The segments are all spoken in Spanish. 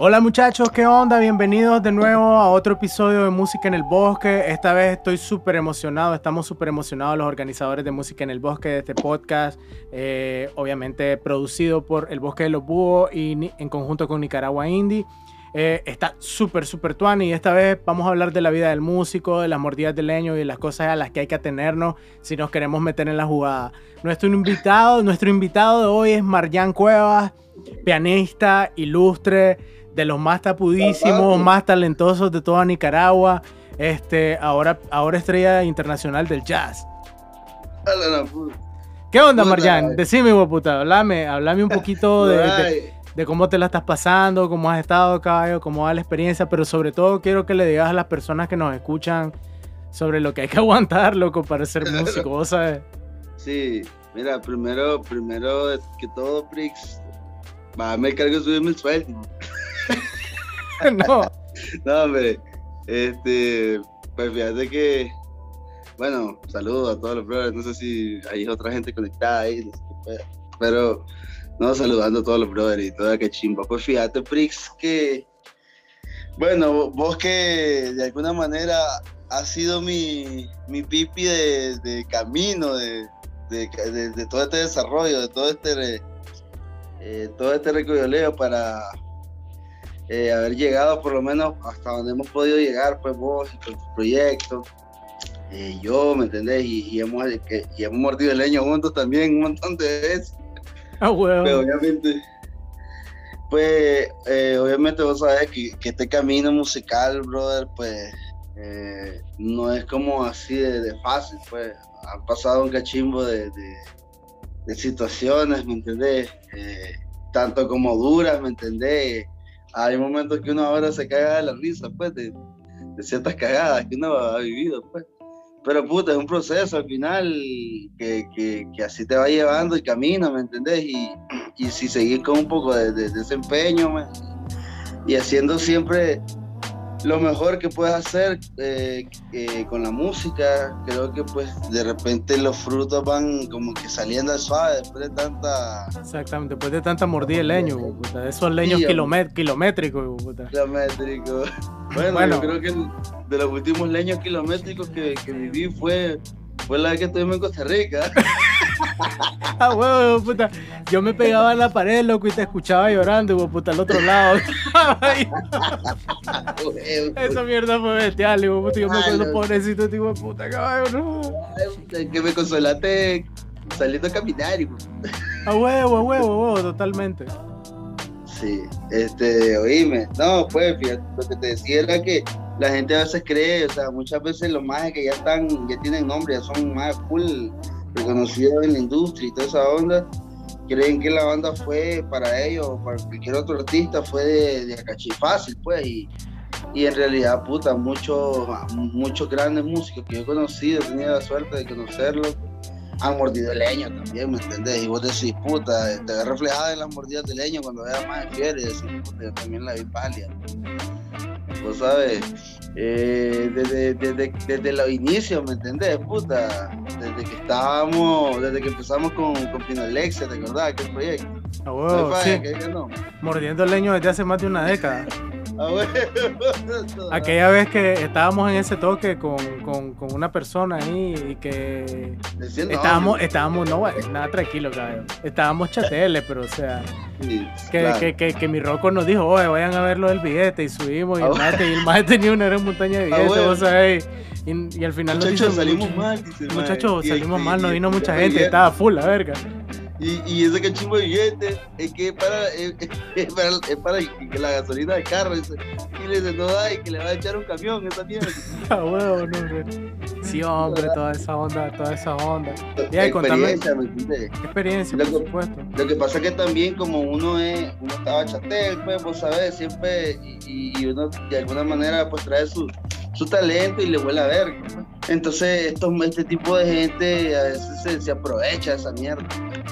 Hola muchachos, ¿qué onda? Bienvenidos de nuevo a otro episodio de Música en el Bosque. Esta vez estoy súper emocionado, estamos súper emocionados los organizadores de Música en el Bosque de este podcast, eh, obviamente producido por El Bosque de los Búhos y en conjunto con Nicaragua Indie. Eh, está súper, súper tuani y esta vez vamos a hablar de la vida del músico, de las mordidas de leño y de las cosas a las que hay que atenernos si nos queremos meter en la jugada. Nuestro invitado, nuestro invitado de hoy es Marjan Cuevas, pianista, ilustre, de los más tapudísimos, más talentosos de toda Nicaragua. Este, ahora, ahora estrella internacional del jazz. ¿Qué onda, Marjan? Decime, puta, hablame, hablame un poquito de, de, cómo te la estás pasando, cómo has estado, caballo, cómo va la experiencia, pero sobre todo quiero que le digas a las personas que nos escuchan sobre lo que hay que aguantar, loco, para ser músico, ¿vos sabes? Sí, mira, primero, primero que todo, Prix, va, me cargo de subirme el sueldo. no. No, hombre. Este, pues fíjate que, bueno, saludos a todos los brothers. No sé si hay otra gente conectada ahí, pero no, saludando a todos los brothers y toda que chimba. Pues fíjate, Prix, que, bueno, vos que de alguna manera ha sido mi, mi pipi de, camino, de, de, todo este desarrollo, de todo este, eh, todo este para eh, haber llegado por lo menos hasta donde hemos podido llegar, pues vos y con tu proyecto, eh, yo, ¿me entendés? Y, hemos, y hemos mordido el leño juntos también un montón de veces. Ah, obviamente, pues, eh, obviamente vos sabés que, este camino musical, brother, pues, no es como así de, fácil, pues. Han pasado un cachimbo de, situaciones, ¿me entendés? tanto como duras, ¿me entendés? hay momentos que uno ahora se caga de la risa, pues, de, ciertas cagadas que uno ha vivido, pues. Pero puta, es un proceso al final que, que, así te va llevando el camino, ¿me entendés? Y, y si seguís con un poco de, desempeño, y haciendo siempre lo mejor que puedes hacer eh, eh, con la música, creo que pues de repente los frutos van como que saliendo al suave después de tanta... Exactamente, después de tanta mordida de leño, puta, esos leños kilométricos. Puta. Kilométricos. Bueno, yo creo que de los últimos leños kilométricos que, que viví fue fue la vez que estuvimos en Costa Rica. ah, huevo, puta. Yo me pegaba a la pared, loco, y te escuchaba llorando, huevo, puta, al otro lado. Esa mierda fue bestial, huevo, puta. Yo me acuerdo, pobrecito, tipo, puta, caballo, no. Que me consolaste saliendo a caminar, y... A huevo, a huevo, huevo, totalmente. Sí, este, oíme, no, pues, fíjate, lo que te decía era que la gente a veces cree, o sea, muchas veces los más que ya están, ya tienen nombre, ya son más full reconocidos en la industria y toda esa onda, creen que la banda fue para ellos para cualquier otro artista fue de, de fácil, pues, y, y, en realidad, puta, muchos, muchos grandes músicos que yo he conocido, he tenido la suerte de conocerlos, han mordido el leño también, ¿me entendés? Y vos decís, puta, te ves reflejada en las mordidas de leño cuando veas más fiel y decís, puta, yo también la vi pálida vos sabes, eh, desde, desde, desde, los inicios, ¿me entendés? Puta, desde que estábamos, desde que empezamos con, con Pinolexia, ¿te acordás? Aquel proyecto. Ah, sí. Mordiendo el leño desde hace más de una década. Aquella vez que estábamos en ese toque con, con, con una persona ahí y que estábamos, estábamos, no, nada tranquilo, cabrón. Estábamos chateles, pero o sea, que, que, que, mi roco nos dijo, oye, vayan a verlo del billete y subimos y, el, ah, y el más tenía una gran montaña de billetes, ah, y, y, al final muchachos, salimos mal, muchachos, salimos mal, no vino mucha gente, estaba full la verga. Y, y ese cachimbo de billetes es que es para, es, para, es para que la gasolina del carro. Y le dice, no da, y que le va a echar un camión esa mierda. ah, huevo, no, hombre. Sí, hombre, toda esa onda, toda esa onda. Ya, experiencia, ¿me entiendes? Experiencia, lo por supuesto. Lo que pasa es que también como uno es, uno estaba chatel, pues, vos sabés, siempre, y, y uno de alguna manera pues trae su, su talento y le huele a verga. Entonces, esto, este tipo de gente a veces se, aprovecha de esa mierda,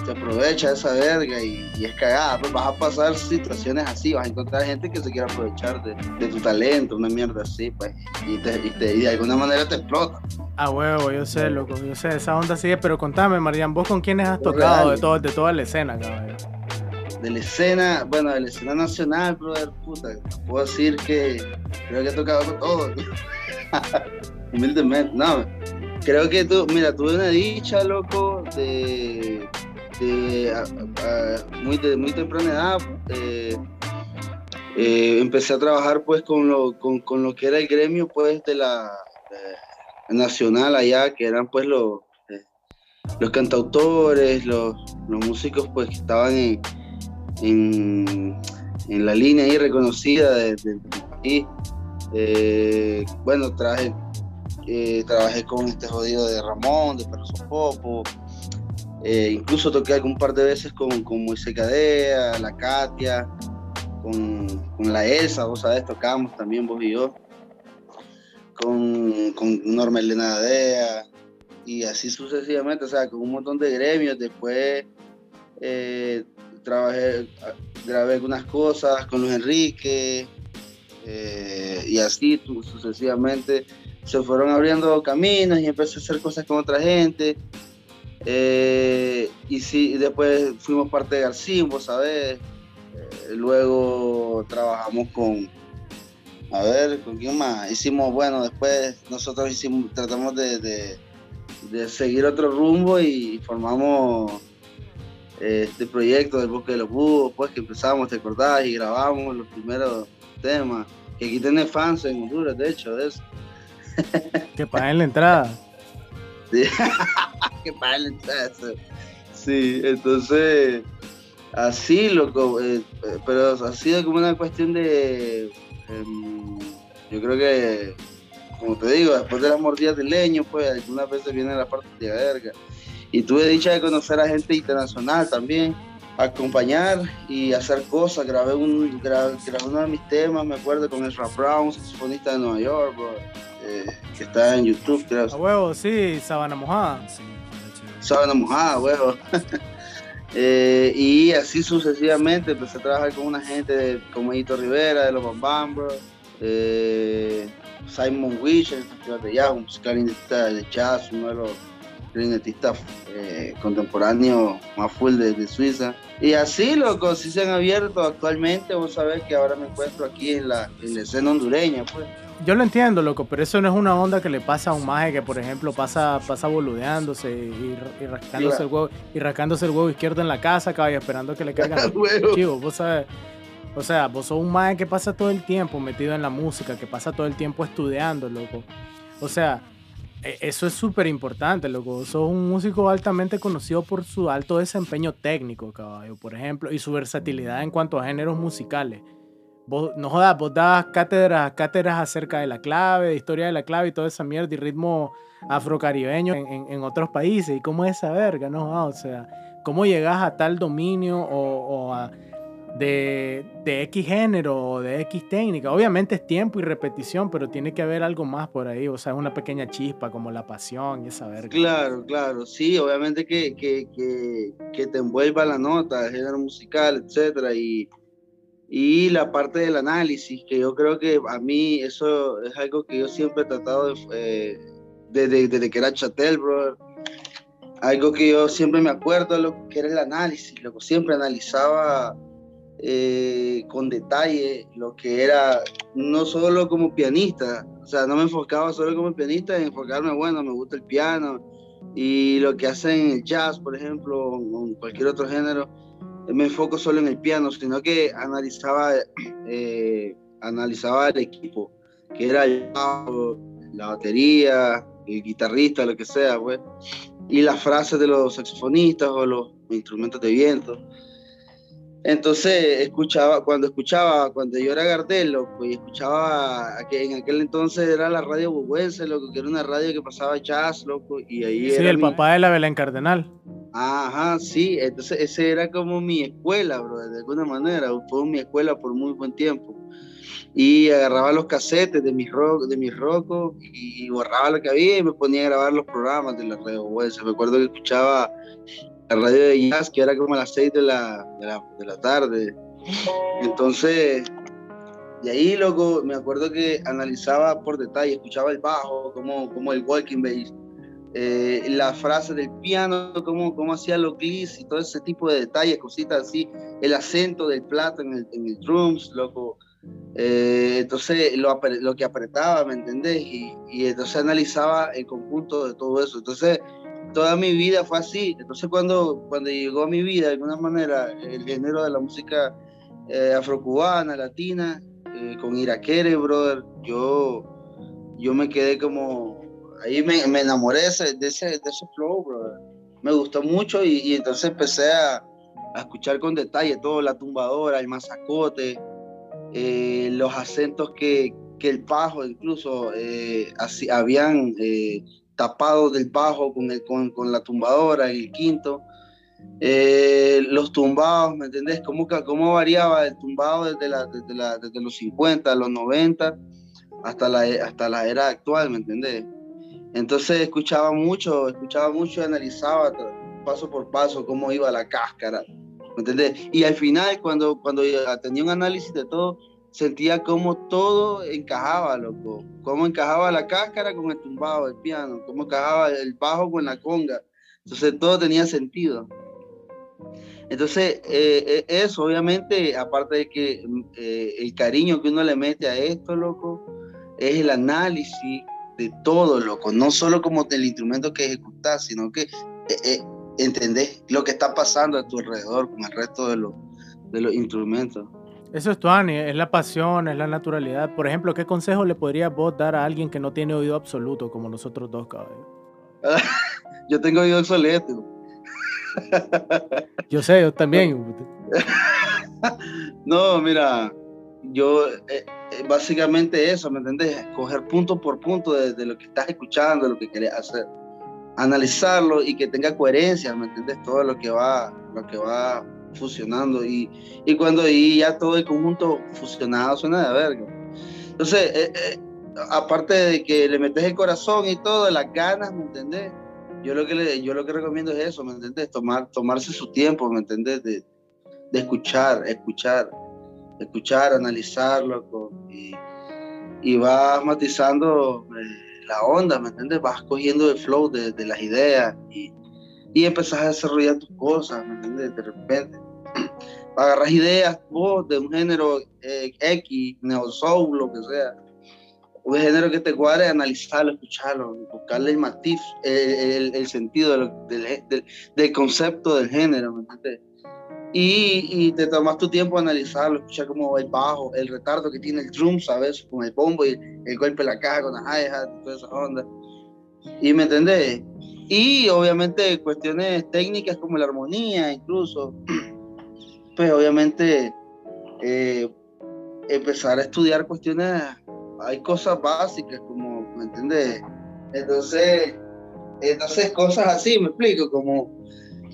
se aprovecha de esa verga y, es cagada. Pues vas a pasar situaciones así, vas a encontrar gente que se quiere aprovechar de, tu talento, una mierda así, pues, y, de alguna manera te explota. Ah, huevo, yo sé, loco, yo sé, esa onda sigue, pero contame, Marian, ¿vos con quiénes has tocado de, todo, de toda la escena, cabrón? de la escena, bueno, de la escena nacional, brother, puta, puedo decir que creo que he tocado con todo. Humildemente, no. Creo que tú, mira, tuve una dicha, loco, de, muy, de muy temprana edad. Eh, eh, empecé a trabajar pues con lo, con, con, lo que era el gremio pues de la nacional allá, que eran pues los, eh, los cantautores, los, los, músicos pues que estaban en, en, la línea ahí reconocida. Eh, bueno, traje, trabajé con este jodido de Ramón, de Perro Popo, incluso toqué algún par de veces con, con Moisés Cadea, la Katia, con, la ESA, vos sabés, tocamos también vos y yo, con, con Norma Elena Dea, y así sucesivamente, o sea, con un montón de gremios. Después eh, trabajé, grabé algunas cosas con Luis Enrique, eh, y así sucesivamente se fueron abriendo caminos y empecé a hacer cosas con otra gente. Eh, y sí, después fuimos parte de García, vos sabés, luego trabajamos con, a ver, ¿con quién más? Hicimos, bueno, después nosotros hicimos, tratamos de, seguir otro rumbo y formamos eh, este proyecto del Bosque de los Búhos, pues que empezamos, te acordás, y grabamos los primeros temas, que aquí tiene fans en Honduras, de hecho, de eso. Que paguen la entrada. Sí, que paguen la entrada. Sí, entonces Así, loco, eh, eh, pero ha sido como una cuestión de. Em, yo creo que, como te digo, después de las mordidas de leño, pues algunas veces viene la parte de verga. Y tuve dicha de conocer a gente internacional también, acompañar y hacer cosas. Grabé, un, grabé, uno de mis temas, me acuerdo, con Ezra Brown, saxofonista de Nueva York, eh, que está en YouTube, creo. A huevo, sí, Sabana Mojada. Sabana Mojada, huevo. Eh, y así sucesivamente empecé a trabajar con una gente como Edito Rivera de los Bam Bros, eh, Simon Wish, el festival de jazz, un clarinetista de jazz, uno de los clarinetistas eh, contemporáneos más full de, Suiza. Y así, loco, sí se han abierto actualmente, vos sabés que ahora me encuentro aquí en la, en la escena hondureña, pues yo lo entiendo, loco, pero eso no es una onda que le pasa a un maje que, por ejemplo, pasa, pasa boludeándose y, y rascándose el huevo, y rascándose el huevo izquierdo en la casa, caballo, esperando que le caigan el chivo, vos sabes. O sea, vos sos un maje que pasa todo el tiempo metido en la música, que pasa todo el tiempo estudiando, loco. O sea, e, eso es súper importante, loco. Sos un músico altamente conocido por su alto desempeño técnico, caballo, por ejemplo, y su versatilidad en cuanto a géneros musicales no jodas, vos das cátedras, cátedras acerca de la clave, de historia de la clave y toda esa mierda y ritmo afrocaribeño en, en, otros países. ¿Y cómo es esa verga? No, o sea, ¿cómo llegas a tal dominio o, a, de, de, X género o de X técnica? Obviamente es tiempo y repetición, pero tiene que haber algo más por ahí, o sea, una pequeña chispa como la pasión y esa verga. Claro, claro, sí, obviamente que, que, que, que te envuelva la nota, el género musical, etcétera, y y la parte del análisis, que yo creo que a mí eso es algo que yo siempre he tratado eh, desde, desde, que era Chatel, bro. Algo que yo siempre me acuerdo lo que era el análisis, lo que siempre analizaba eh, con detalle lo que era, no solo como pianista, o sea, no me enfocaba solo como pianista, en enfocarme, bueno, me gusta el piano y lo que hacen el jazz, por ejemplo, o en cualquier otro género me enfoco solo en el piano, sino que analizaba, eh, analizaba el equipo, que era la batería, el guitarrista, lo que sea, pues, y las frases de los saxofonistas o los instrumentos de viento. Entonces, escuchaba, cuando escuchaba, cuando yo era Gardel, y escuchaba, que en aquel entonces era la radio bubuense, loco, que era una radio que pasaba jazz, loco, y ahí Sí, el papá de la Belén Cardenal. Ajá, sí, entonces ese era como mi escuela, bro, de alguna manera, fue mi escuela por muy buen tiempo. Y agarraba los casetes de mis rock, de mis y borraba lo que había y me ponía a grabar los programas de la radio bubuense. Me acuerdo que escuchaba la radio de jazz, que era como a las 6 de la, de la, tarde. Entonces, de ahí, luego me acuerdo que analizaba por detalle, escuchaba el bajo, como, como el walking bass, eh, la frase del piano, cómo, cómo hacía los glis y todo ese tipo de detalles, cositas así, el acento del plato en el, en el drums, loco. Eh, entonces lo, lo, que apretaba, ¿me entendés? Y, y, entonces analizaba el conjunto de todo eso. Entonces toda mi vida fue así. Entonces cuando, cuando llegó a mi vida, de alguna manera, el género de la música eh, afrocubana, latina, eh, con Iraquere, brother, yo, yo me quedé como, ahí me, me enamoré de ese, de ese, de ese flow. Me gustó mucho y, y entonces empecé a, a, escuchar con detalle todo, la tumbadora, el mazacote, eh, los acentos que, que, el bajo incluso eh, así, habían eh, tapado del bajo con, el, con, con la tumbadora, el quinto. Eh, los tumbados, ¿me entendés? ¿Cómo, cómo variaba el tumbado desde, la, desde, la, desde, los 50, los 90 hasta la, hasta la era actual, ¿me entendés? Entonces escuchaba mucho, escuchaba mucho y analizaba paso por paso cómo iba la cáscara, ¿me entendés? Y al final, cuando, cuando tenía un análisis de todo, sentía cómo todo encajaba, loco. Cómo encajaba la cáscara con el tumbado del piano, cómo encajaba el bajo con la conga. Entonces todo tenía sentido. Entonces, eh, eso obviamente, aparte de que eh, el cariño que uno le mete a esto, loco, es el análisis de todo, loco, no solo como del instrumento que ejecutas, sino que eh, entendés lo que está pasando a tu alrededor con el resto de, los de los instrumentos. Eso es Tuani, es la pasión, es la naturalidad. Por ejemplo, ¿qué consejo le podrías vos dar a alguien que no tiene oído absoluto como nosotros dos, cabrón? yo tengo oído obsoleto. Yo sé, yo también. no, mira, yo eh, eh, básicamente eso, ¿me entendés? Coger punto por punto de, de, lo que estás escuchando, de lo que querés hacer. Analizarlo y que tenga coherencia, ¿me entendés? Todo lo que va, lo que va fusionando y, y cuando y ya todo el conjunto fusionado suena de verga. Entonces, eh, eh, aparte de que le metes el corazón y todo, las ganas, ¿me entendés? Yo lo que, le, yo lo que recomiendo es eso, ¿me entendés? Tomar, tomarse su tiempo, ¿me entendés? De, de escuchar, escuchar, escuchar, analizarlo y, y vas matizando eh, la onda, ¿me entiendes? Vas cogiendo el flow de, de, las ideas y, y empezás a desarrollar tus cosas, ¿me entiendes? De repente agarras ideas vos de un género eh, X, neo soul, lo que sea, un género que te cuadre, analizarlo, escucharlo, buscarle el matiz, eh, el, el, sentido del, del, del, concepto del género, ¿me entiendes? Y, y, te tomas tu tiempo a analizarlo, escuchar cómo el bajo, el retardo que tiene el drum, ¿sabes? Con el bombo y el golpe de la caja con la hi-hat toda esa onda. ¿Y me entendés? Y obviamente cuestiones técnicas como la armonía, incluso. Pues obviamente eh, empezar a estudiar cuestiones, hay cosas básicas como, ¿me entiendes? Entonces, entonces cosas así, me explico, como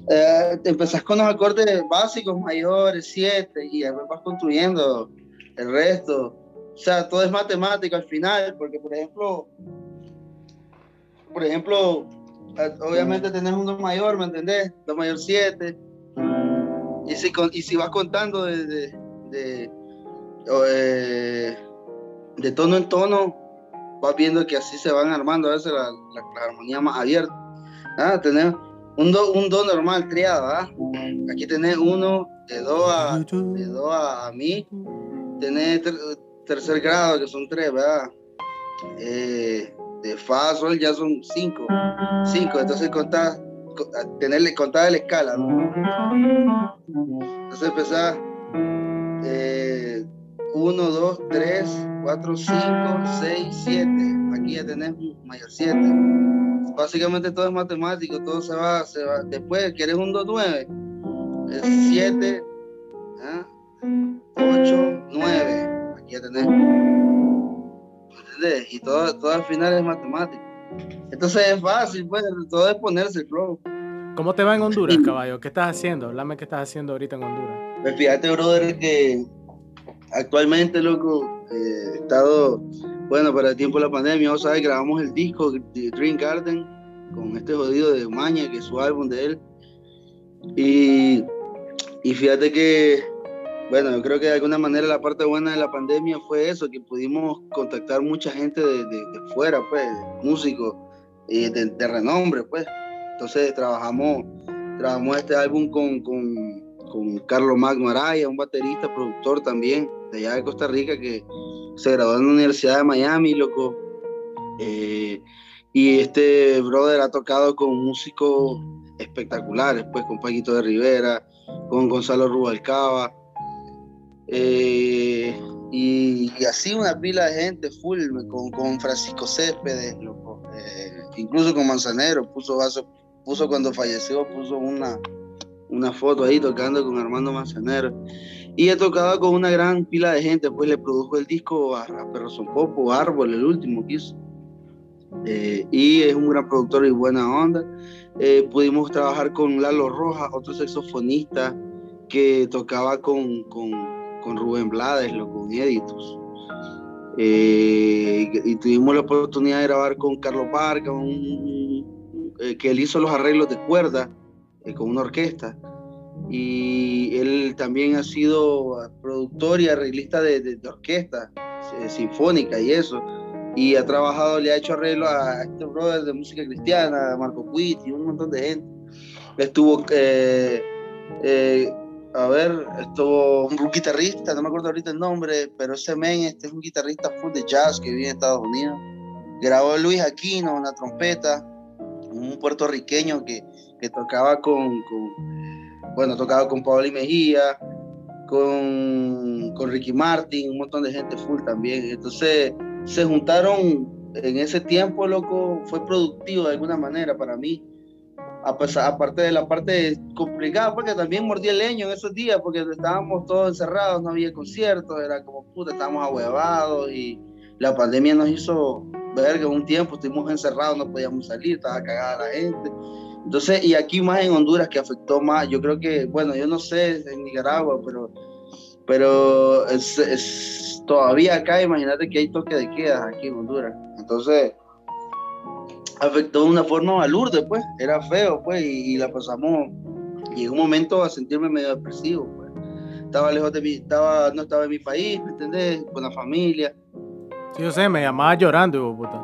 eh, empezás con los acordes básicos mayores, siete, y después vas construyendo el resto. O sea, todo es matemática al final, porque por ejemplo, por ejemplo, obviamente tenés un do mayor, ¿me entendés? Do mayor 7. Y si, y si vas contando de, de, de, eh, de, tono en tono, vas viendo que así se van armando a veces la, la, la armonía más abierta. Ah, tenés un do, un do normal triado, ¿ah? Aquí tenés uno de do a, de do a, a mi, tenés ter, tercer grado que son tres, ¿verdad? Eh, de fa sol ya son cinco, cinco, entonces contás, tenerle contada la escala, ¿no? Entonces empezás eh, 1, 2, 3, 4, 5, 6, 7. Aquí ya tenés mayor 7. Básicamente todo es matemático, todo se va, se va. Después, ¿quieres un 2, 9? 7, 8, 9. Aquí ya tenés. ¿Entendés? Y todo, todo al final es matemático. Entonces es fácil, pues, todo es ponerse el flow. ¿Cómo te va en Honduras, caballo? ¿Qué estás haciendo? Háblame qué estás haciendo ahorita en Honduras. Pues fíjate, brother, que actualmente, loco, eh, estado, bueno, para el tiempo de la pandemia, vos sabes, grabamos el disco de Dream Garden con este jodido de Maña, que es su álbum de él. Y, y fíjate que, bueno, yo creo que de alguna manera la parte buena de la pandemia fue eso, que pudimos contactar mucha gente de, de, de fuera, pues, músicos, eh, de, renombre, pues. Entonces trabajamos, trabajamos este álbum con, con, con Carlos Magno Araya, un baterista, productor también, de allá de Costa Rica, que se graduó en la Universidad de Miami, loco. Eh, y este brother ha tocado con músicos espectaculares, pues con Paquito de Rivera, con Gonzalo Rubalcaba. Eh, y, así una pila de gente full, con, con Francisco Céspedes, loco. Eh, incluso con Manzanero, puso puso cuando falleció, puso una, una foto ahí tocando con Armando Manzanero. Y he tocado con una gran pila de gente, pues le produjo el disco a, a Son Popo, Árbol, el último que hizo. Eh, y es un gran productor y buena onda. Eh, pudimos trabajar con Lalo Rojas, otro saxofonista que tocaba con, con, con Rubén Blades, lo con Editos. Eh, y tuvimos la oportunidad de grabar con Carlos Barca, que él hizo los arreglos de cuerda con una orquesta. Y él también ha sido productor y arreglista de, de, de orquesta sinfónica y eso y ha trabajado, le ha hecho arreglo a este brother de música cristiana, a Marco Puit y un montón de gente. Estuvo, eh, eh, a ver, estuvo un, guitarrista, no me acuerdo ahorita el nombre, pero ese men este es un guitarrista full de jazz que vive en Estados Unidos. Grabó Luis Aquino, una trompeta, un puertorriqueño que, que tocaba con, con, bueno, tocaba con Pablo y Mejía, con, con Ricky Martin, un montón de gente full también. Entonces, se juntaron en ese tiempo, loco, fue productivo de alguna manera para mí. A pesar, aparte de la parte complicada, porque también mordí el leño en esos días, porque estábamos todos encerrados, no había conciertos, era como puta, estábamos ahuevados y la pandemia nos hizo ver que un tiempo estuvimos encerrados, no podíamos salir, estaba cagada la gente. Entonces, y aquí más en Honduras que afectó más, yo creo que, bueno, yo no sé en Nicaragua, pero, pero es, es todavía acá, imagínate que hay toque de queda aquí en Honduras. Entonces, afectó de una forma a Lourdes, pues, era feo, pues, y, la pasamos, llegó un momento a sentirme medio depresivo, pues. Estaba lejos de mi, estaba, no estaba en mi país, ¿me entendés? Con la familia. Sí, yo sé, me llamaba llorando, puta.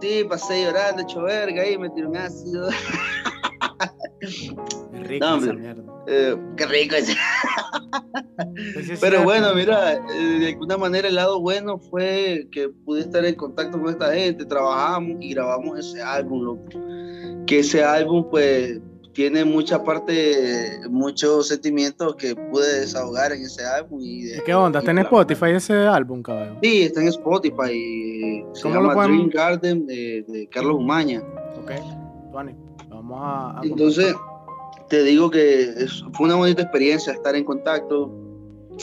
Sí, pasé llorando, hecho verga ahí, me tiró un ácido. rico esa mierda. Eh, qué rico ese. Pues Pero bueno, mira, eh, de alguna manera el lado bueno fue que pude estar en contacto con esta gente, trabajamos y grabamos ese álbum, loco. Que ese álbum, pues, tiene mucha parte, muchos sentimientos que pude desahogar en ese álbum. Y, qué onda? ¿Está en Spotify ese álbum, cabrón? Sí, está en Spotify. Se llama Dream Garden de, Carlos Umaña. Ok, Vale. Vamos a. Entonces te digo que fue una bonita experiencia estar en contacto,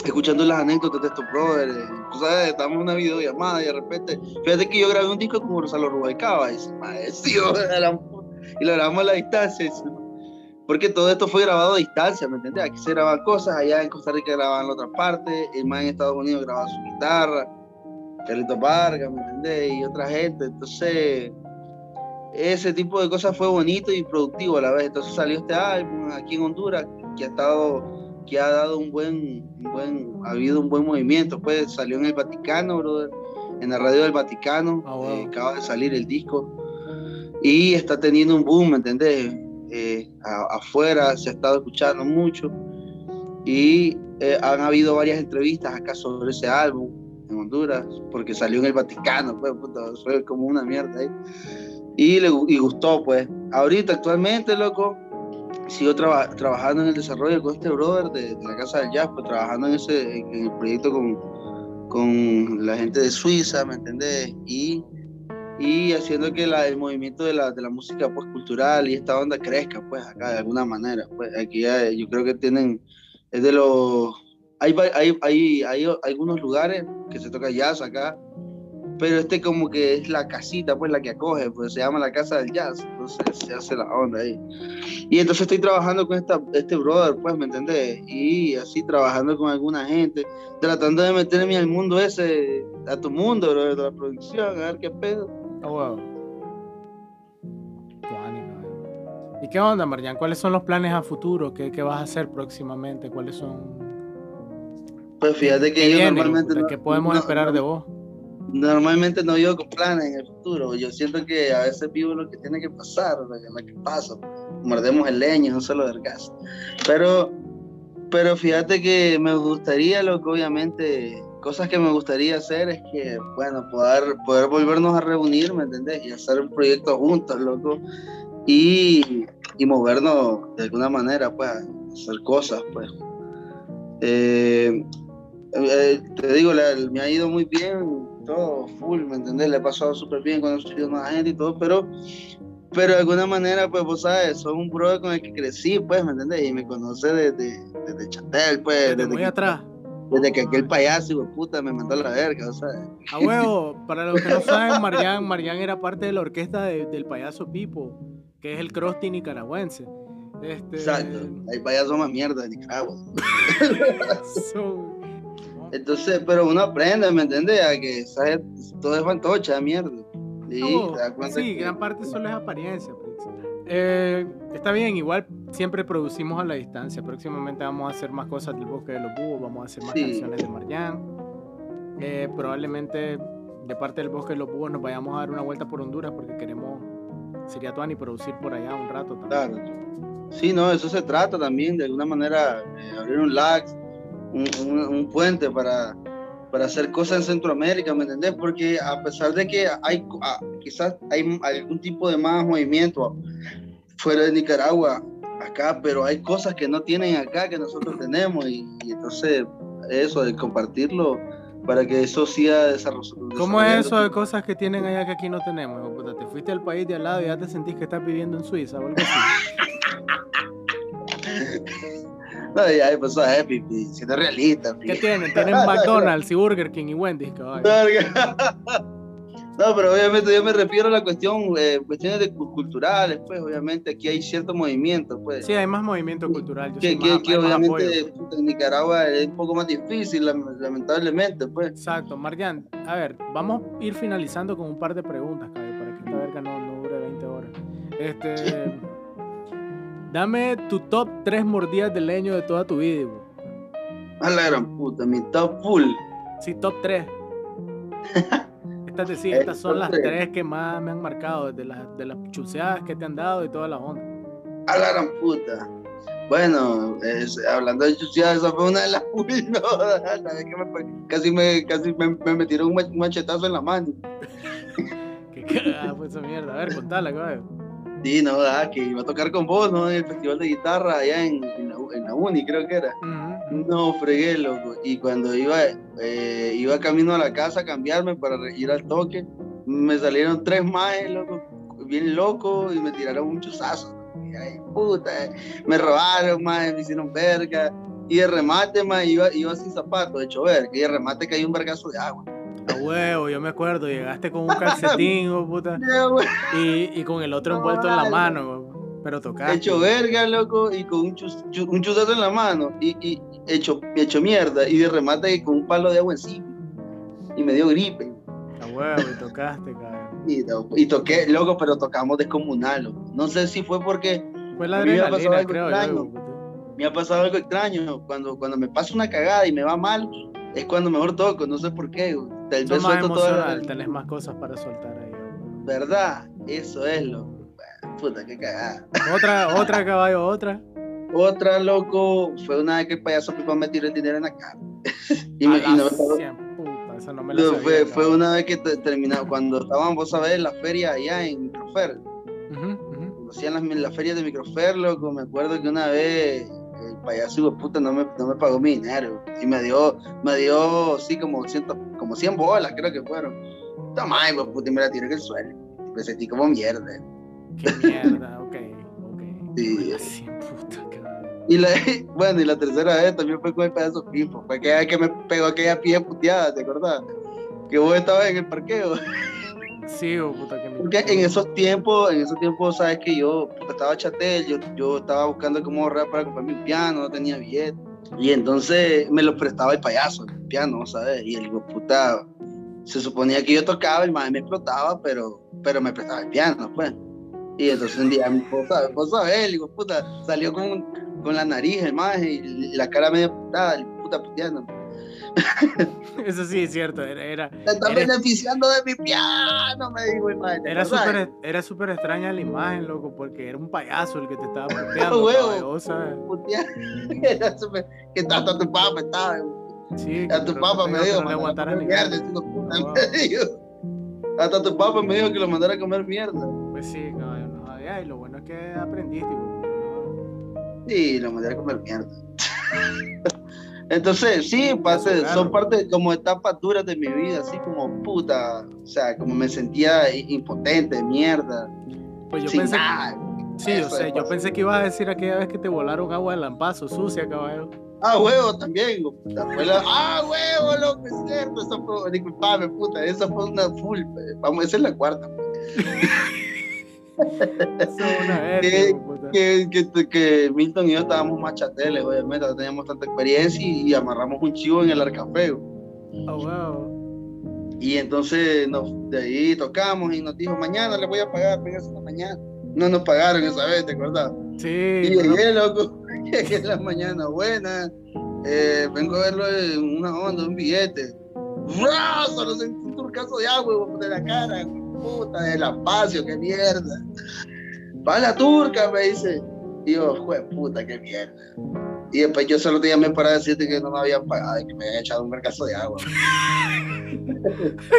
escuchando las anécdotas de estos brothers. Tú sabes, estamos en una videollamada y de repente, fíjate que yo grabé un disco con Gonzalo Rubalcaba y y lo grabamos a la distancia. Porque todo esto fue grabado a distancia, ¿me entiendes? Aquí se graban cosas, allá en Costa Rica grababan en otra parte, el más en Estados Unidos grababa su guitarra, Carlito Vargas, ¿me entiendes? Y otra gente. Entonces, ese tipo de cosas fue bonito y productivo a la vez. Entonces salió este álbum aquí en Honduras que ha estado, que ha dado un buen, buen, ha habido un buen movimiento. Pues salió en el Vaticano, brother, en la radio del Vaticano, ah, eh, acaba de salir el disco y está teniendo un boom, ¿me entendés? Eh, afuera se ha estado escuchando mucho y eh, han habido varias entrevistas acá sobre ese álbum en Honduras, porque salió en el Vaticano, pues, fue como una mierda ahí y le gustó, pues. Ahorita, actualmente, loco, sigo trabajando en el desarrollo con este brother de, la Casa del Jazz, pues trabajando en ese en el proyecto con, con la gente de Suiza, ¿me entendés? Y, y haciendo que la, el movimiento de la, de la música pues, cultural y esta onda crezca, pues, acá de alguna manera. Pues aquí yo creo que tienen, es de los... Hay, hay, hay, hay algunos lugares que se toca jazz acá, pero este como que es la casita, pues la que acoge, pues se llama la casa del jazz, entonces se hace la onda ahí. Y entonces estoy trabajando con esta, este brother, pues, ¿me entendés? Y así trabajando con alguna gente, tratando de meterme al mundo ese, a tu mundo, bro, de la producción, a ver qué pedo. Oh, ¿Y qué onda, Marian? ¿Cuáles son los planes a futuro? ¿Qué, ¿Qué, vas a hacer próximamente? ¿Cuáles son...? Pues fíjate que yo normalmente... ¿Qué podemos esperar de vos? Normalmente no vivo con planes en el futuro. Yo siento que a veces vivo lo que tiene que pasar, lo que, pasa. Mordemos el leño, no solo del gas. Pero, pero fíjate que me gustaría, lo que obviamente, cosas que me gustaría hacer es que, bueno, poder, poder volvernos a reunir, ¿me entendés? Y hacer un proyecto juntos, loco. Y, y movernos de alguna manera, pues, hacer cosas, pues. Eh, eh, te digo, me ha ido muy bien, todo full, ¿me entendés? Le he pasado súper bien, conocido más gente y todo, pero, pero de alguna manera, pues vos sabes, soy un brother con el que crecí, pues, ¿me entendés? Y me conoce desde, desde Chatel, pues. Desde, muy atrás. Desde que aquel payaso, hijo puta, me mandó a la verga, o sea. A huevo, para los que no saben, Marian, Marian era parte de la orquesta del payaso Pipo, que es el crusty nicaragüense. Este... Exacto, hay payasos más mierda de Nicaragua. Entonces, pero uno aprende, ¿me entiendes? A que ¿sabes? todo es fantocha, mierda. Sí, gran parte solo es apariencia. Pues. Eh, está bien, igual siempre producimos a la distancia. Próximamente vamos a hacer más cosas del bosque de los búhos, vamos a hacer más canciones de Marian. Eh, probablemente de parte del bosque de los búhos nos vayamos a dar una vuelta por Honduras porque queremos, sería y producir por allá un rato también. Claro. Sí, no, eso se trata también, de alguna manera, eh, abrir un lag, un, puente para, para hacer cosas en Centroamérica, ¿me entendés? Porque a pesar de que hay quizás hay algún tipo de más movimiento fuera de Nicaragua, acá, pero hay cosas que no tienen acá que nosotros tenemos y, entonces eso de compartirlo para que eso siga desarrollando. ¿Cómo es eso de cosas que tienen allá que aquí no tenemos? Te fuiste al país de al lado y ya te sentís que estás viviendo en Suiza o algo así. No, ya empezó a Happy, siendo realista. ¿Qué tienen? Tienen McDonald's y Burger King y Wendy's, caballo. No, pero obviamente yo me refiero a la cuestión, eh, cuestiones de, culturales, pues obviamente aquí hay cierto movimiento, pues. Sí, hay más movimiento cultural. que, que, obviamente en Nicaragua es un poco más difícil, lamentablemente, pues. Exacto, Marian, a ver, vamos a ir finalizando con un par de preguntas, caballo, para que esta verga no, no dure 20 horas. Este... Dame tu top 3 mordidas de leño de toda tu vida, bro. A la gran puta, mi top full. Sí, top 3. estas, decir, estas son las 3 que más me han marcado, de las, de las chuceadas que te han dado y toda la onda. A la gran puta. Bueno, hablando de chuceadas, esa fue una de las full, no, casi me, casi me, me, metieron un machetazo en la mano. Qué cagada fue esa mierda. A ver, contala, cabrón. Sí, no, da, que iba a tocar con vos, ¿no? En el festival de guitarra allá en, en, la, uni, creo que era. No, fregué, loco. Y cuando iba, eh, iba camino a la casa a cambiarme para ir al toque, me salieron tres maes, loco, bien loco, y me tiraron un chuzazo. ay, puta, me robaron, maes, me hicieron verga. Y de remate, más iba, iba sin zapatos, de chover, y de remate cayó un vergazo de agua. A huevo, yo me acuerdo, llegaste con un calcetín, oh, puta, y, y, con el otro envuelto en la mano, pero tocaste. Hecho verga, loco, y con un, chus, un chuzazo en la mano, y, y, hecho, hecho mierda, y de remate con un palo de agua encima, y me dio gripe. A huevo, y tocaste, cabrón. Y, y, toqué, loco, pero tocamos descomunal, loco. No sé si fue porque... Fue la adrenalina, creo yo. Me ha pasado algo extraño, cuando, cuando me pasa una cagada y me va mal, es cuando mejor toco, no sé por qué, Tal vez suelto todo. Tenés más cosas para soltar ahí. ¿Verdad? Eso es lo. Puta, qué cagada. Otra, otra caballo, otra. Otra, loco, fue una vez que el payaso Pipa me tiró el dinero en la cara. y, me, y no Puta, esa no me la sabía, fue, fue, una vez que terminaba, cuando estábamos, vos sabés, en la feria allá en Microfer. Hacían las, las ferias de Microfer, loco. Me acuerdo que una vez el payaso de puta no me, no me pagó mi dinero y me dio, me dio, sí, como, ciento, como 100 bolas, creo que fueron. Toma, hijo puta, y me la tiré en el suelo. Me sentí como mierda. Qué mierda, ok, ok. Sí. puta, y la, bueno, y la tercera vez también fue con el payaso Pipo. Fue que, que me pegó aquella pie puteada, ¿te acordás? Que vos estabas en el parqueo. Sí, oh, puta que me... Porque en esos tiempos, en esos tiempos, sabes que yo estaba chatel, yo, yo estaba buscando cómo ahorrar para comprar mi piano, no tenía billete. Y entonces me lo prestaba el payaso, el piano, ¿sabes? Y el puta, se suponía que yo tocaba, el madre me explotaba, pero, pero me prestaba el piano, pues. Y entonces un día mi esposa, vos sabés, digo, puta, salió con, con la nariz, el maje, y la cara medio putada, el puta puteando. Eso sí es cierto, era... era Te estás era- beneficiando de mi piano, me dijo. ¿te Era súper era súper extraña la imagen, loco, porque era un payaso el que te estaba puteando. Huevo. Era Que hasta tu papá estaba. Sí, A tu papá me dijo, no le "Mandar a aguantara ni mierda, ganas. ese hijo de puta", Ah. me dijo. Hasta tu papá me dijo que lo mandara a comer mierda. Pues sí, caballo, no, ay, lo bueno es que aprendiste. ¿no? Sí, lo mandé a comer mierda. Entonces, sí, pase, son parte como etapas duras de mi vida, así como puta, o sea, como me sentía impotente, mierda, Pues yo sin pensé, nada. sí, Eso sé, es yo pensé que ibas a decir aquella vez que te volaron agua de lampazo, sucia, caballo. Ah, huevo, también, puta, la- ah, huevo, loco, es cierto, eso fue, disculpame, puta, esa fue una full, vamos, esa es la cuarta, Eso es una verga, ¿Qué- hijo de puta. que, que, que Milton y yo estábamos machateles, obviamente, no teníamos tanta experiencia y, y amarramos un chivo en el arcafeo. Ah, huevo. Y entonces nos, de ahí tocamos y nos dijo, mañana le voy a pagar, véngase la mañana. No nos pagaron esa vez, ¿te acuerdas? Sí, Y llegué, loco, llegué en la mañana, buena, eh, vengo a verlo en una onda, un billete. ¡Ra! Solo sentí un turcazo de agua de la cara, puta, de la espacio, qué mierda. Va la turca, me dice. Y yo, jue puta, qué mierda. Y después yo solo te llamé para decirte que no me habían pagado y que me habían echado un vergazo de agua.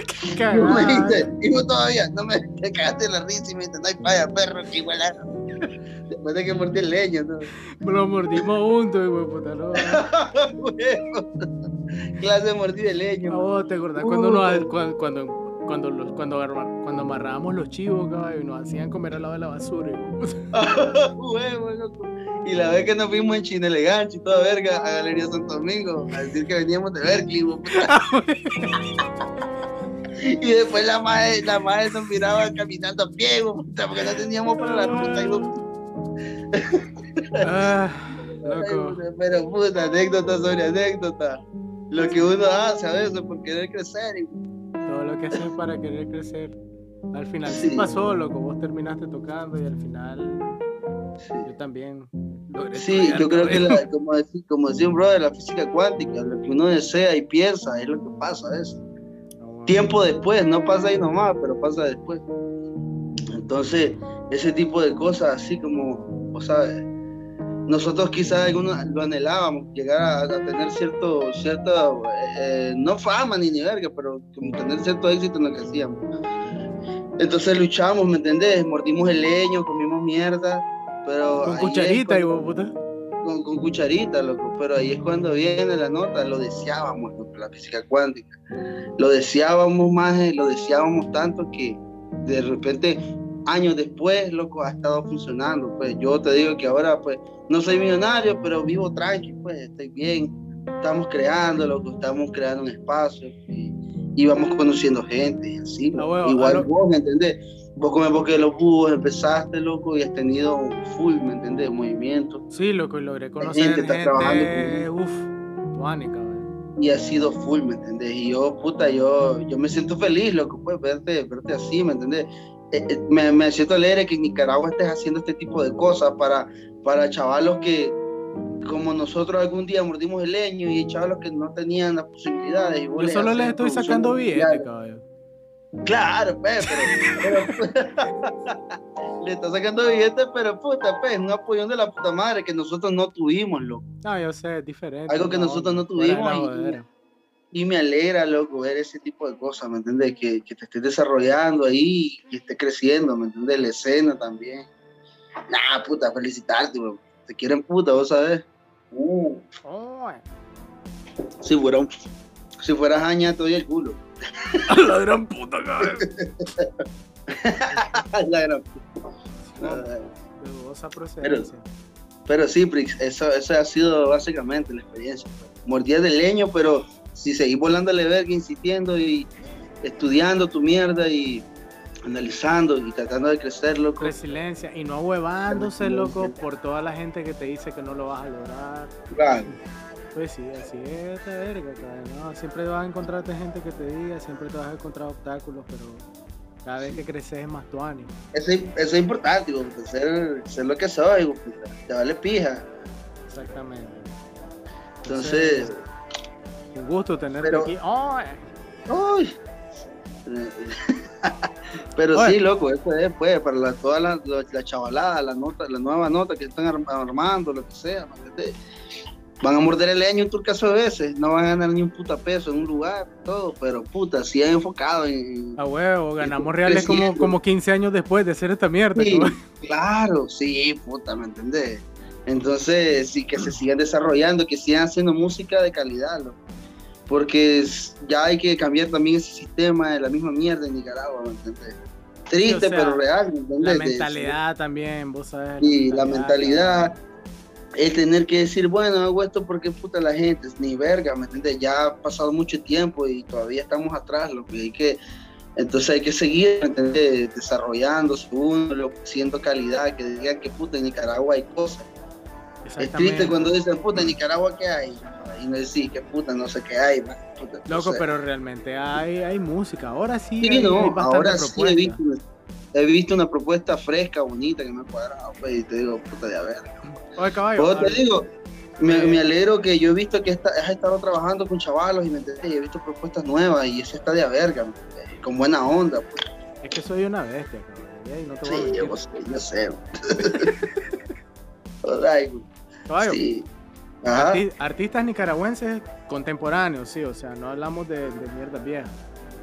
Qué Y cagada. vos me dijiste, y vos todavía, no me te cagaste la risa y me dijiste, no hay perro, que igualazo. Después de que mordí el leño, ¿no? Lo mordimos juntos, hijo de puta, no. Clase de mordida de leño. Vos, ¿te acordás cuando, nos, cuando, cuando, cuando, los- cuando, cuando amarrábamos los chivos, caballo, y nos hacían comer al lado de la basura? Y la vez que nos fuimos en China Elegante y toda verga a Galería Santo Domingo a decir que veníamos de Berkeley. puta. y después la madre, la madre nos miraba caminando a pie, porque no teníamos para la ruta. Ah, loco. Pero puta, anécdota sobre anécdota. Lo que uno hace a veces por querer crecer. hijo. Todo lo que haces para querer crecer. Al final Sí. sí pasó, loco. Vos terminaste tocando y al final Sí. yo también. logré Sí, yo creo que, la- como, decía, como decía un brother, la física cuántica, lo que uno desea y piensa es lo que pasa. Es. No, bueno. Tiempo después, no pasa ahí nomás, pero pasa después. Entonces, ese tipo de cosas, así como, o sabes, nosotros quizás algunos lo anhelábamos, llegar a, a tener cierto, cierta, eh, no fama ni ni verga, pero como tener cierto éxito en lo que hacíamos. Entonces luchamos, ¿me entendés? Mordimos el leño, comimos mierda, pero... Con es cucharita, cuando- hijo de puta. con, con cucharita, loco, pero ahí es cuando viene la nota, lo deseábamos, loco, la física cuántica. Lo deseábamos más, eh, lo deseábamos tanto que de repente, años después, loco, ha estado funcionando. Pues yo te digo que ahora, pues, no soy millonario, pero vivo tranquilo, pues, estoy bien. Estamos creando, loco, estamos creando un espacio y, y vamos conociendo gente y así. Ah, loco. huevo, Igual a lo- vos, ¿me entendés? Vos como porque los búhos empezaste, loco, y has tenido full, ¿me entendés? Movimiento. Sí, loco, y logré conocer gente gente. está trabajando Uf, tuani, cabrón. y ha sido full, ¿me entendés? Y yo, puta, yo, yo me siento feliz, loco, pues, verte, verte así, ¿me entendés? Eh, eh, me, me siento alegre que en Nicaragua estés haciendo este tipo de cosas para, para chavalos que, como nosotros algún día mordimos el leño y chavalos que no tenían las posibilidades. y Yo solo les estoy sacando billetes, caballo. Claro, pero, pero- le está sacando billetes, pero puta, pues, un apoyón de la puta madre que nosotros no tuvimos, loco. No, yo sé, es diferente. Algo que no, nosotros no tuvimos y- me alegra, loco, ver ese tipo de cosas, ¿me entiendes? Que, que te estés desarrollando ahí, que estés creciendo, ¿me entiendes? La escena también. Nah, puta, felicitarte, weón. Te quieren puta, vos sabés. Uh, Oh, si fuera un, si fuera jaña, te doy el culo. la gran puta, cabrón. La gran- No, de dudosa procedencia. Pero sí, Prix, eso, eso ha sido básicamente la experiencia. Mordías de leño, pero si seguís volándole verga, insistiendo y estudiando tu mierda y analizando y tratando de crecer, loco. Resiliencia y no ahuevándose, loco, por toda la gente que te dice que no lo vas a lograr. Claro. Pues sí, así es esta verga, ¿no? Siempre vas a encontrarte gente que te diga, siempre te vas a encontrar obstáculos, pero cada vez que creces es más tuani. Eso, es- eso es importante, güey, porque ser, ser lo que soy, güey, puta, te vale pija. Exactamente. Entonces, Un gusto tenerte aquí. ¡Ay! Pero sí, loco, eso es, pues, para la, toda la, la, chavalada, la nota, la nueva nota que están armando, lo que sea, van a morder el leño un caso de veces, no van a ganar ni un puta peso en un lugar, todo, pero puta, sí han enfocado en... A huevo, ganamos reales como, como 15 años después de hacer esta mierda. claro, sí, puta, ¿me entendés? Entonces, sí, que se sigan desarrollando, que sigan haciendo música de calidad, loco porque ya hay que cambiar también ese sistema de la misma mierda en Nicaragua, ¿me entiendes? Triste, pero real, ¿me entiendes? La mentalidad también, vos sabés. Sí, la mentalidad, el tener que decir, bueno, hago esto porque puta la gente, es ni verga, ¿me entiendes? Ya ha pasado mucho tiempo y todavía estamos atrás, lo que hay que... Entonces hay que seguir, ¿me entiendes? Desarrollándose uno, siendo calidad, que digan que puta en Nicaragua hay cosas. Es triste cuando dicen, puta, en Nicaragua qué hay y no decís que puta, no sé qué hay. Loco, pero realmente hay, hay música. Ahora sí. Sí, no, ahora sí he visto, he visto, una propuesta fresca, bonita que me ha cuadrado, pues, y te digo, puta de a ver. Oye, caballo. te digo, me, eh, me, alegro que yo he visto que has estado trabajando con chavalos y me y he visto propuestas nuevas y esa está de a verga, con buena onda. Pues. Es que soy una bestia, cabrón. No sí, yo, yo sé. Caballo. Sí artistas nicaragüenses contemporáneos, sí, o sea, no hablamos de, de mierda vieja.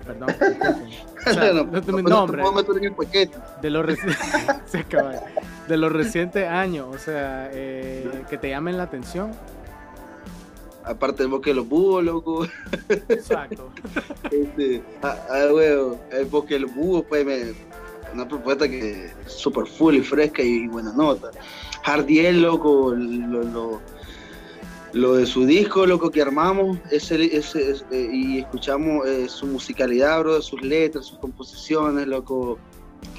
Perdón. O sea, no, no, no, de los de los recientes años, o sea, eh, que te llamen la atención. Aparte del bosque de los búhos, loco. Exacto. Este, ah, ah, el bosque de los búhos, pues, me, una propuesta que es súper full y fresca y buena nota. Hardiel, loco, lo, lo lo de su disco, loco, que armamos ese, eh, y escuchamos eh, su musicalidad, bro, sus letras, sus composiciones, loco,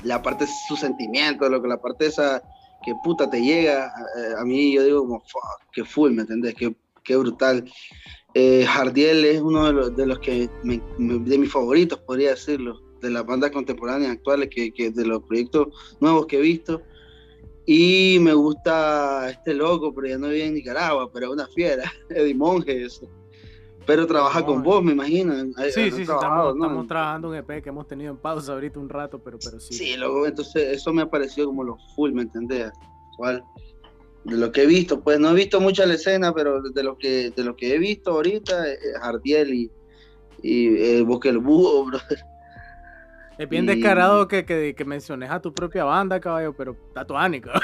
la parte de sus sentimientos, loco, la parte esa que puta te llega, eh, a mí yo digo como, fuck, que full, ¿me entendés? Qué, qué brutal. Jardiel es uno de los, de los que, de mis favoritos, podría decirlo, de las bandas contemporáneas actuales, que de los proyectos nuevos que he visto. Y me gusta este loco, pero ya no vive en Nicaragua, pero es una fiera, Eddie Monge, eso. Pero trabaja con vos, me imagino. Sí, sí, sí, estamos, trabajando un EP que hemos tenido en pausa ahorita un rato, pero, pero sí. Sí, luego, entonces eso me ha parecido como lo full, ¿me entendés? ¿Cuál? De lo que he visto, pues no he visto mucha la escena, pero de lo que, de lo que he visto ahorita, Jardiel y, y eh, Bosque el Búho, brother es bien descarado que, que, menciones a tu propia banda, caballo, pero tatuani, caballo.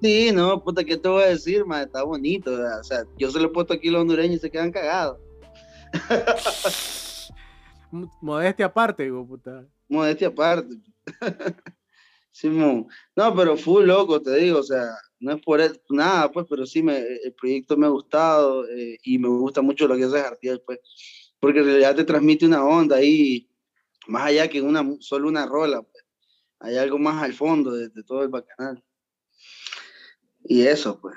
Sí, no, puta, ¿qué te voy a decir, ma? Está bonito, o sea, yo se lo he puesto aquí a los hondureños y se quedan cagados. Modestia aparte, digo, puta. Modestia aparte. Simón. No, pero full loco, te digo, o sea, no es por nada, pues, pero sí, me, el proyecto me ha gustado eh, y me gusta mucho lo que hace Artiel, pues, porque en realidad te transmite una onda ahí más allá que una, solo una rola, pues. hay algo más al fondo de, todo el bacanal. Y eso, pues.